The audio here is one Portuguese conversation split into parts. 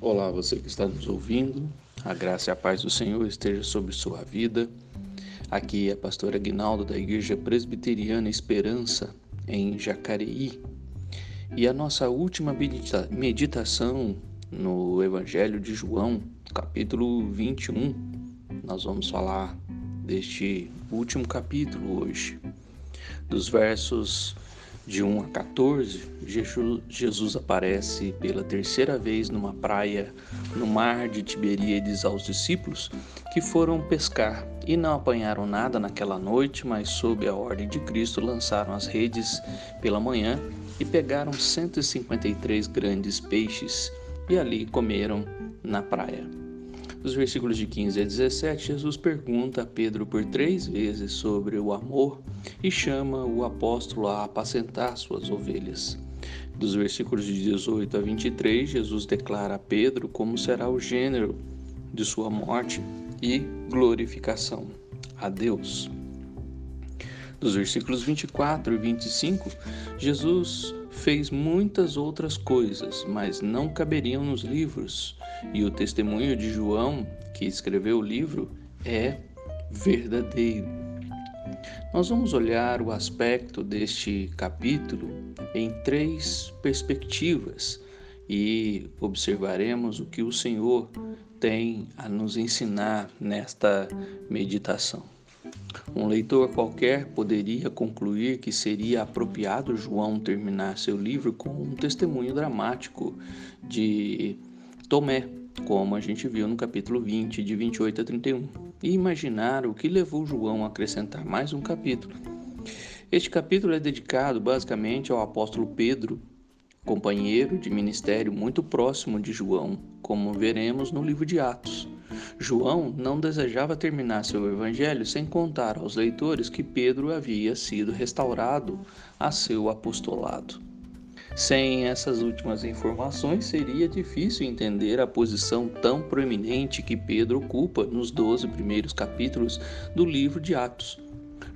Olá, você que está nos ouvindo, a graça e a paz do Senhor esteja sobre sua vida. Aqui é a pastora Aguinaldo da Igreja Presbiteriana Esperança, em Jacareí. E a nossa última meditação no Evangelho de João, capítulo 21, nós vamos falar deste último capítulo hoje, dos versos de 1 a 14, Jesus aparece pela terceira vez numa praia no mar de Tiberíades aos discípulos que foram pescar e não apanharam nada naquela noite, mas sob a ordem de Cristo lançaram as redes pela manhã e pegaram 153 grandes peixes e ali comeram na praia. Nos versículos de 15 a 17, Jesus pergunta a Pedro por três vezes sobre o amor e chama o apóstolo a apacentar suas ovelhas. Dos versículos de 18 a 23, Jesus declara a Pedro como será o gênero de sua morte e glorificação a Deus. Dos versículos 24 e 25, Jesus fez muitas outras coisas, mas não caberiam nos livros. E o testemunho de João, que escreveu o livro, é verdadeiro. Nós vamos olhar o aspecto deste capítulo em três perspectivas e observaremos o que o Senhor tem a nos ensinar nesta meditação. Um leitor qualquer poderia concluir que seria apropriado João terminar seu livro com um testemunho dramático de Tomé, como a gente viu no capítulo 20, de 28 a 31, e imaginar o que levou João a acrescentar mais um capítulo. Este capítulo é dedicado basicamente ao apóstolo Pedro, companheiro de ministério muito próximo de João, como veremos no livro de Atos. João não desejava terminar seu evangelho sem contar aos leitores que Pedro havia sido restaurado a seu apostolado. Sem essas últimas informações, seria difícil entender a posição tão proeminente que Pedro ocupa nos doze primeiros capítulos do livro de Atos.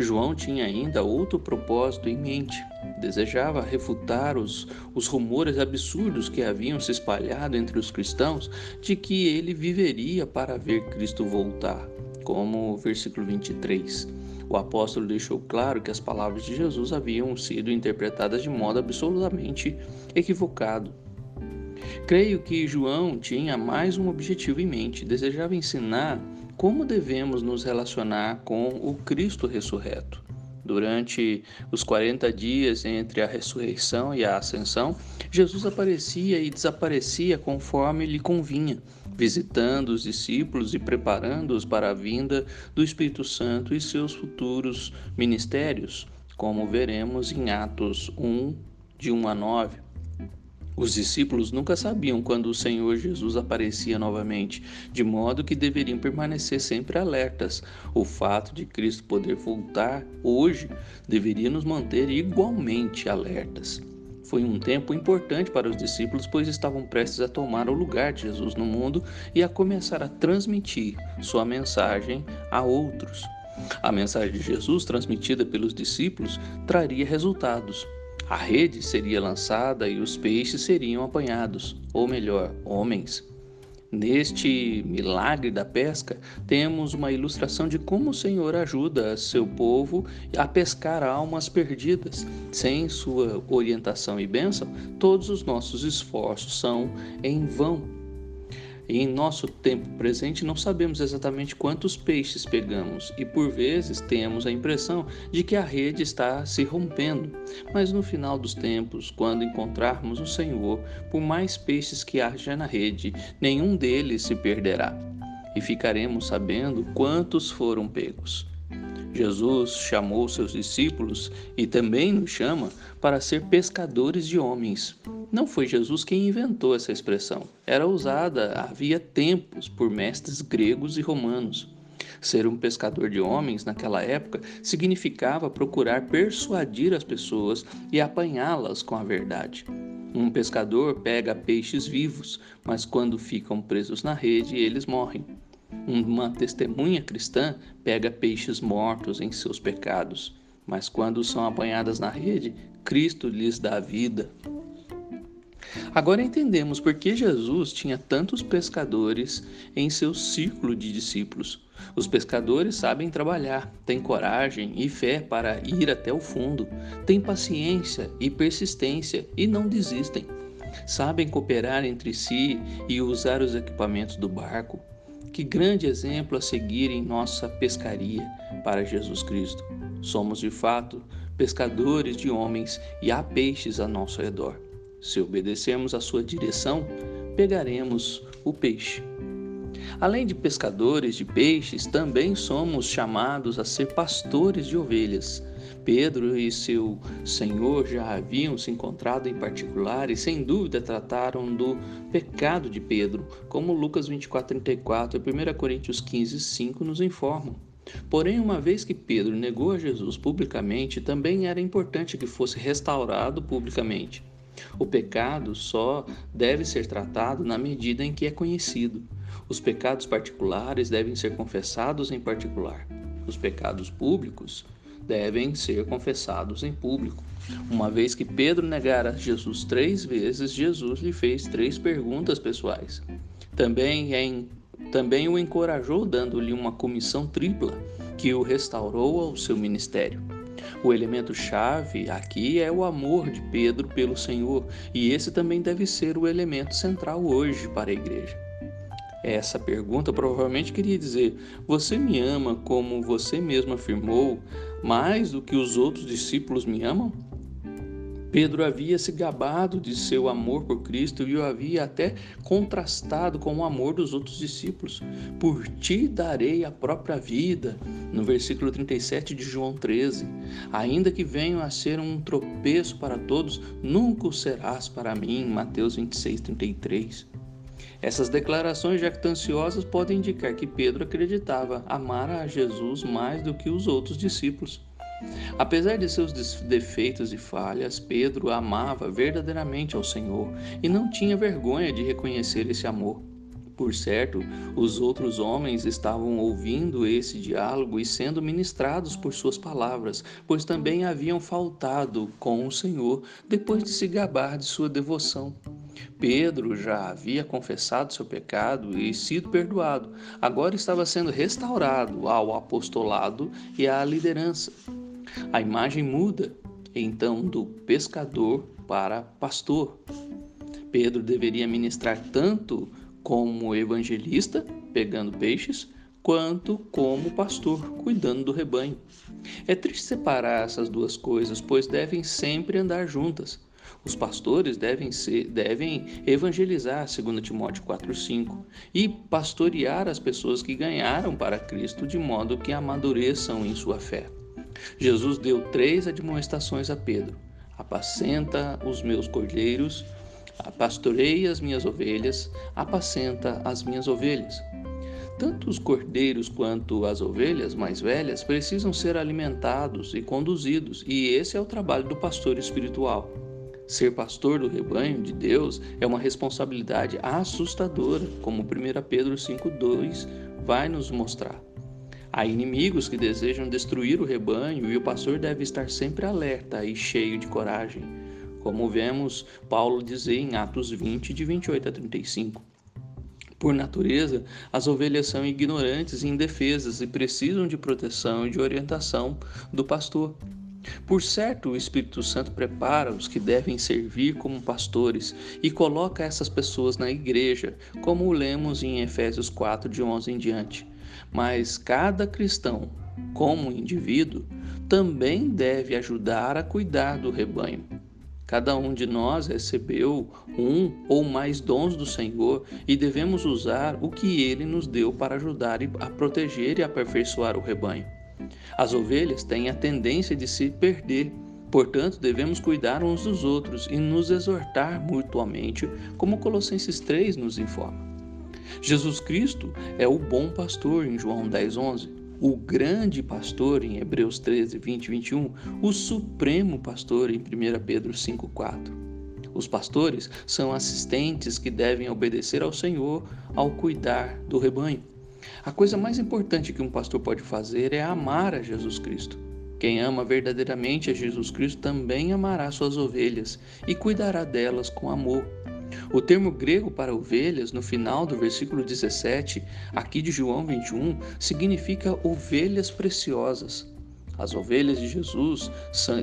João tinha ainda outro propósito em mente. Desejava refutar os, os rumores absurdos que haviam se espalhado entre os cristãos de que ele viveria para ver Cristo voltar, como o versículo 23. O apóstolo deixou claro que as palavras de Jesus haviam sido interpretadas de modo absolutamente equivocado. Creio que João tinha mais um objetivo em mente, desejava ensinar como devemos nos relacionar com o Cristo ressurreto. Durante os 40 dias entre a ressurreição e a ascensão, Jesus aparecia e desaparecia conforme lhe convinha, visitando os discípulos e preparando-os para a vinda do Espírito Santo e seus futuros ministérios, como veremos em Atos 1, de 1 a 9. Os discípulos nunca sabiam quando o Senhor Jesus aparecia novamente, de modo que deveriam permanecer sempre alertas. O fato de Cristo poder voltar hoje deveria nos manter igualmente alertas. Foi um tempo importante para os discípulos, pois estavam prestes a tomar o lugar de Jesus no mundo e a começar a transmitir sua mensagem a outros. A mensagem de Jesus, transmitida pelos discípulos, traria resultados, a rede seria lançada e os peixes seriam apanhados, ou melhor, homens. Neste milagre da pesca, temos uma ilustração de como o Senhor ajuda seu povo a pescar almas perdidas. Sem sua orientação e bênção, todos os nossos esforços são em vão. E em nosso tempo presente não sabemos exatamente quantos peixes pegamos e por vezes temos a impressão de que a rede está se rompendo. Mas no final dos tempos, quando encontrarmos o Senhor, por mais peixes que haja na rede, nenhum deles se perderá. E ficaremos sabendo quantos foram pegos. Jesus chamou seus discípulos e também nos chama para ser pescadores de homens. Não foi Jesus quem inventou essa expressão. Era usada havia tempos por mestres gregos e romanos. Ser um pescador de homens naquela época significava procurar persuadir as pessoas e apanhá-las com a verdade. Um pescador pega peixes vivos, mas quando ficam presos na rede, eles morrem. Uma testemunha cristã pega peixes mortos em seus pecados, mas quando são apanhadas na rede, Cristo lhes dá vida. Agora entendemos por que Jesus tinha tantos pescadores em seu círculo de discípulos. Os pescadores sabem trabalhar, têm coragem e fé para ir até o fundo, têm paciência e persistência e não desistem. Sabem cooperar entre si e usar os equipamentos do barco. Que grande exemplo a seguir em nossa pescaria para Jesus Cristo. Somos de fato pescadores de homens e há peixes a nosso redor. Se obedecermos à sua direção, pegaremos o peixe. Além de pescadores de peixes, também somos chamados a ser pastores de ovelhas. Pedro e seu senhor já haviam se encontrado em particular e, sem dúvida, trataram do pecado de Pedro, como Lucas 24:34 e 1 Coríntios 15:5 nos informam. Porém, uma vez que Pedro negou a Jesus publicamente, também era importante que fosse restaurado publicamente. O pecado só deve ser tratado na medida em que é conhecido. Os pecados particulares devem ser confessados em particular. Os pecados públicos devem ser confessados em público. Uma vez que Pedro negara Jesus três vezes, Jesus lhe fez três perguntas pessoais. Também, em, também o encorajou, dando-lhe uma comissão tripla, que o restaurou ao seu ministério. O elemento chave aqui é o amor de Pedro pelo Senhor, e esse também deve ser o elemento central hoje para a igreja. Essa pergunta provavelmente queria dizer: Você me ama como você mesmo afirmou, mais do que os outros discípulos me amam? Pedro havia se gabado de seu amor por Cristo e o havia até contrastado com o amor dos outros discípulos. Por ti darei a própria vida, no versículo 37 de João 13. Ainda que venham a ser um tropeço para todos, nunca o serás para mim, Mateus 26, 33. Essas declarações jactanciosas podem indicar que Pedro acreditava amar a Jesus mais do que os outros discípulos. Apesar de seus defeitos e falhas, Pedro amava verdadeiramente ao Senhor e não tinha vergonha de reconhecer esse amor. Por certo, os outros homens estavam ouvindo esse diálogo e sendo ministrados por suas palavras, pois também haviam faltado com o Senhor depois de se gabar de sua devoção. Pedro já havia confessado seu pecado e sido perdoado, agora estava sendo restaurado ao apostolado e à liderança. A imagem muda então do pescador para pastor. Pedro deveria ministrar tanto como evangelista, pegando peixes, quanto como pastor, cuidando do rebanho. É triste separar essas duas coisas, pois devem sempre andar juntas. Os pastores devem, ser, devem evangelizar, segundo Timóteo 4,5, e pastorear as pessoas que ganharam para Cristo, de modo que amadureçam em sua fé. Jesus deu três admoestações a Pedro: apacenta os meus cordeiros, pastorei as minhas ovelhas, apacenta as minhas ovelhas. Tanto os cordeiros quanto as ovelhas mais velhas precisam ser alimentados e conduzidos, e esse é o trabalho do pastor espiritual. Ser pastor do rebanho de Deus é uma responsabilidade assustadora, como 1 Pedro 5,2 vai nos mostrar. Há inimigos que desejam destruir o rebanho e o pastor deve estar sempre alerta e cheio de coragem, como vemos Paulo dizer em Atos 20, de 28 a 35. Por natureza, as ovelhas são ignorantes e indefesas e precisam de proteção e de orientação do pastor. Por certo, o Espírito Santo prepara os que devem servir como pastores e coloca essas pessoas na igreja, como lemos em Efésios 4, de 11 em diante. Mas cada cristão, como indivíduo, também deve ajudar a cuidar do rebanho. Cada um de nós recebeu um ou mais dons do Senhor e devemos usar o que ele nos deu para ajudar a proteger e aperfeiçoar o rebanho. As ovelhas têm a tendência de se perder, portanto, devemos cuidar uns dos outros e nos exortar mutuamente, como Colossenses 3 nos informa. Jesus Cristo é o bom pastor em João 10:11, o grande pastor em Hebreus 13, 20 e 21, o supremo pastor em 1 Pedro 5:4. Os pastores são assistentes que devem obedecer ao Senhor ao cuidar do rebanho. A coisa mais importante que um pastor pode fazer é amar a Jesus Cristo. Quem ama verdadeiramente a Jesus Cristo também amará suas ovelhas e cuidará delas com amor. O termo grego para ovelhas, no final do versículo 17, aqui de João 21, significa ovelhas preciosas. As ovelhas de Jesus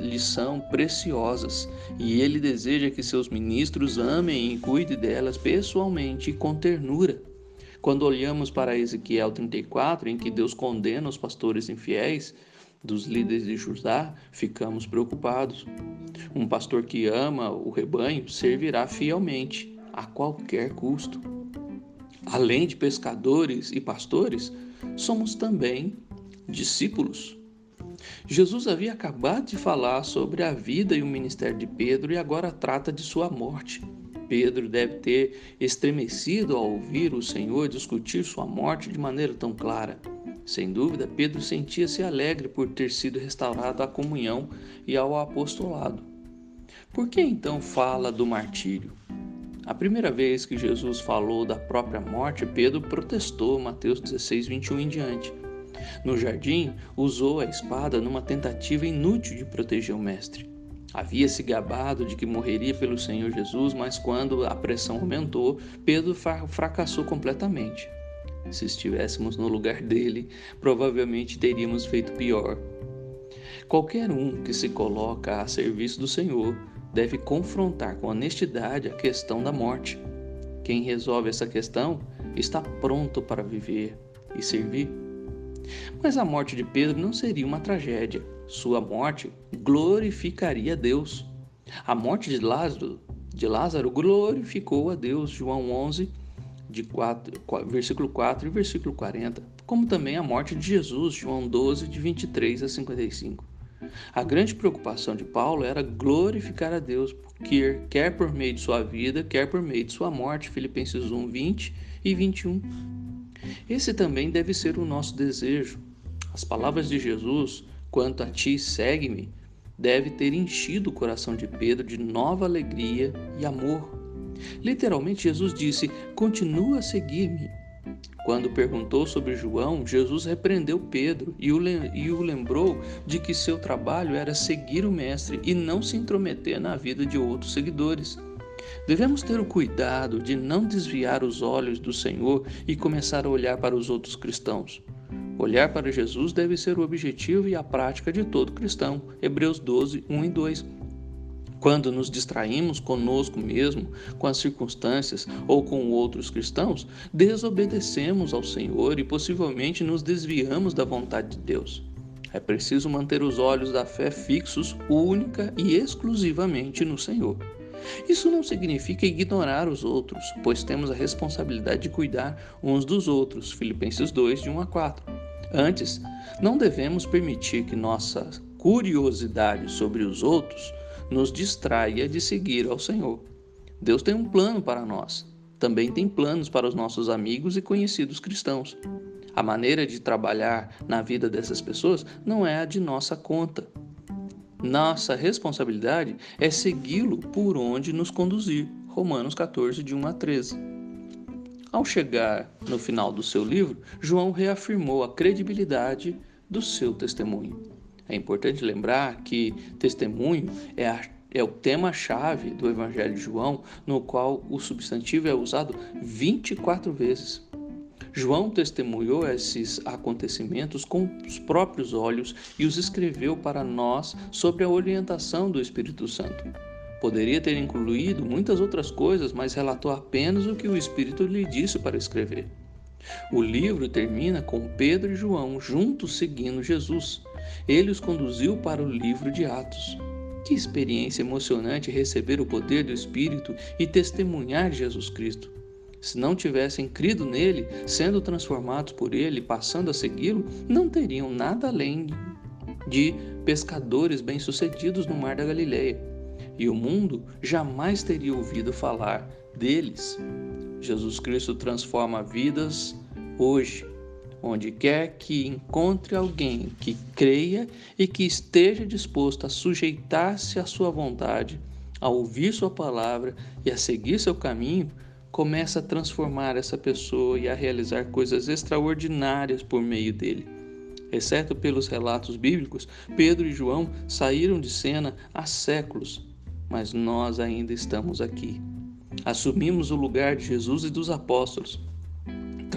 lhe são preciosas e ele deseja que seus ministros amem e cuidem delas pessoalmente e com ternura. Quando olhamos para Ezequiel 34, em que Deus condena os pastores infiéis, dos líderes de Judá, ficamos preocupados. Um pastor que ama o rebanho servirá fielmente, a qualquer custo. Além de pescadores e pastores, somos também discípulos. Jesus havia acabado de falar sobre a vida e o ministério de Pedro e agora trata de sua morte. Pedro deve ter estremecido ao ouvir o Senhor discutir sua morte de maneira tão clara. Sem dúvida, Pedro sentia-se alegre por ter sido restaurado à comunhão e ao apostolado. Por que então fala do martírio? A primeira vez que Jesus falou da própria morte, Pedro protestou, Mateus 16, 21 em diante. No jardim, usou a espada numa tentativa inútil de proteger o Mestre. Havia se gabado de que morreria pelo Senhor Jesus, mas quando a pressão aumentou, Pedro fracassou completamente. Se estivéssemos no lugar dele, provavelmente teríamos feito pior. Qualquer um que se coloca a serviço do Senhor deve confrontar com honestidade a questão da morte. Quem resolve essa questão está pronto para viver e servir. Mas a morte de Pedro não seria uma tragédia. Sua morte glorificaria Deus. A morte de Lázaro, de Lázaro glorificou a Deus. João 11, de 4, versículo 4 e versículo 40, como também a morte de Jesus, João 12, de 23 a 55. A grande preocupação de Paulo era glorificar a Deus, quer, quer por meio de sua vida, quer por meio de sua morte, Filipenses 1, 20 e 21. Esse também deve ser o nosso desejo. As palavras de Jesus, quanto a ti, segue-me, deve ter enchido o coração de Pedro de nova alegria e amor Literalmente, Jesus disse: Continua a seguir-me. Quando perguntou sobre João, Jesus repreendeu Pedro e o, lembrou de que seu trabalho era seguir o Mestre e não se intrometer na vida de outros seguidores. Devemos ter o cuidado de não desviar os olhos do Senhor e começar a olhar para os outros cristãos. Olhar para Jesus deve ser o objetivo e a prática de todo cristão. Hebreus 12, 1 e 2. Quando nos distraímos conosco mesmo, com as circunstâncias ou com outros cristãos, desobedecemos ao Senhor e possivelmente nos desviamos da vontade de Deus. É preciso manter os olhos da fé fixos única e exclusivamente no Senhor. Isso não significa ignorar os outros, pois temos a responsabilidade de cuidar uns dos outros. Filipenses 2, de 1 a 4. Antes, não devemos permitir que nossa curiosidade sobre os outros nos distraia de seguir ao Senhor. Deus tem um plano para nós. Também tem planos para os nossos amigos e conhecidos cristãos. A maneira de trabalhar na vida dessas pessoas não é a de nossa conta. Nossa responsabilidade é segui-lo por onde nos conduzir. Romanos 14, de 1 a 13. Ao chegar no final do seu livro, João reafirmou a credibilidade do seu testemunho. É importante lembrar que testemunho é, a, é o tema-chave do Evangelho de João, no qual o substantivo é usado 24 vezes. João testemunhou esses acontecimentos com os próprios olhos e os escreveu para nós sob a orientação do Espírito Santo. Poderia ter incluído muitas outras coisas, mas relatou apenas o que o Espírito lhe disse para escrever. O livro termina com Pedro e João juntos seguindo Jesus. Ele os conduziu para o livro de Atos. Que experiência emocionante receber o poder do Espírito e testemunhar Jesus Cristo. Se não tivessem crido nele, sendo transformados por ele, passando a segui-lo, não teriam nada além de pescadores bem-sucedidos no mar da Galileia. E o mundo jamais teria ouvido falar deles. Jesus Cristo transforma vidas hoje, onde quer que encontre alguém que creia e que esteja disposto a sujeitar-se à sua vontade, a ouvir sua palavra e a seguir seu caminho, começa a transformar essa pessoa e a realizar coisas extraordinárias por meio dele. Exceto pelos relatos bíblicos, Pedro e João saíram de cena há séculos, mas nós ainda estamos aqui. Assumimos o lugar de Jesus e dos apóstolos.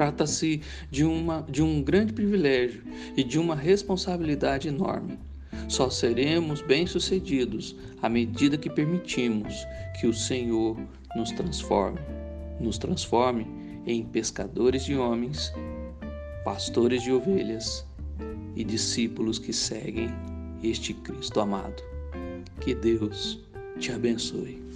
Trata-se de, uma, de um grande privilégio e de uma responsabilidade enorme. Só seremos bem-sucedidos à medida que permitimos que o Senhor nos transforme, nos transforme em pescadores de homens, pastores de ovelhas e discípulos que seguem este Cristo amado. Que Deus te abençoe.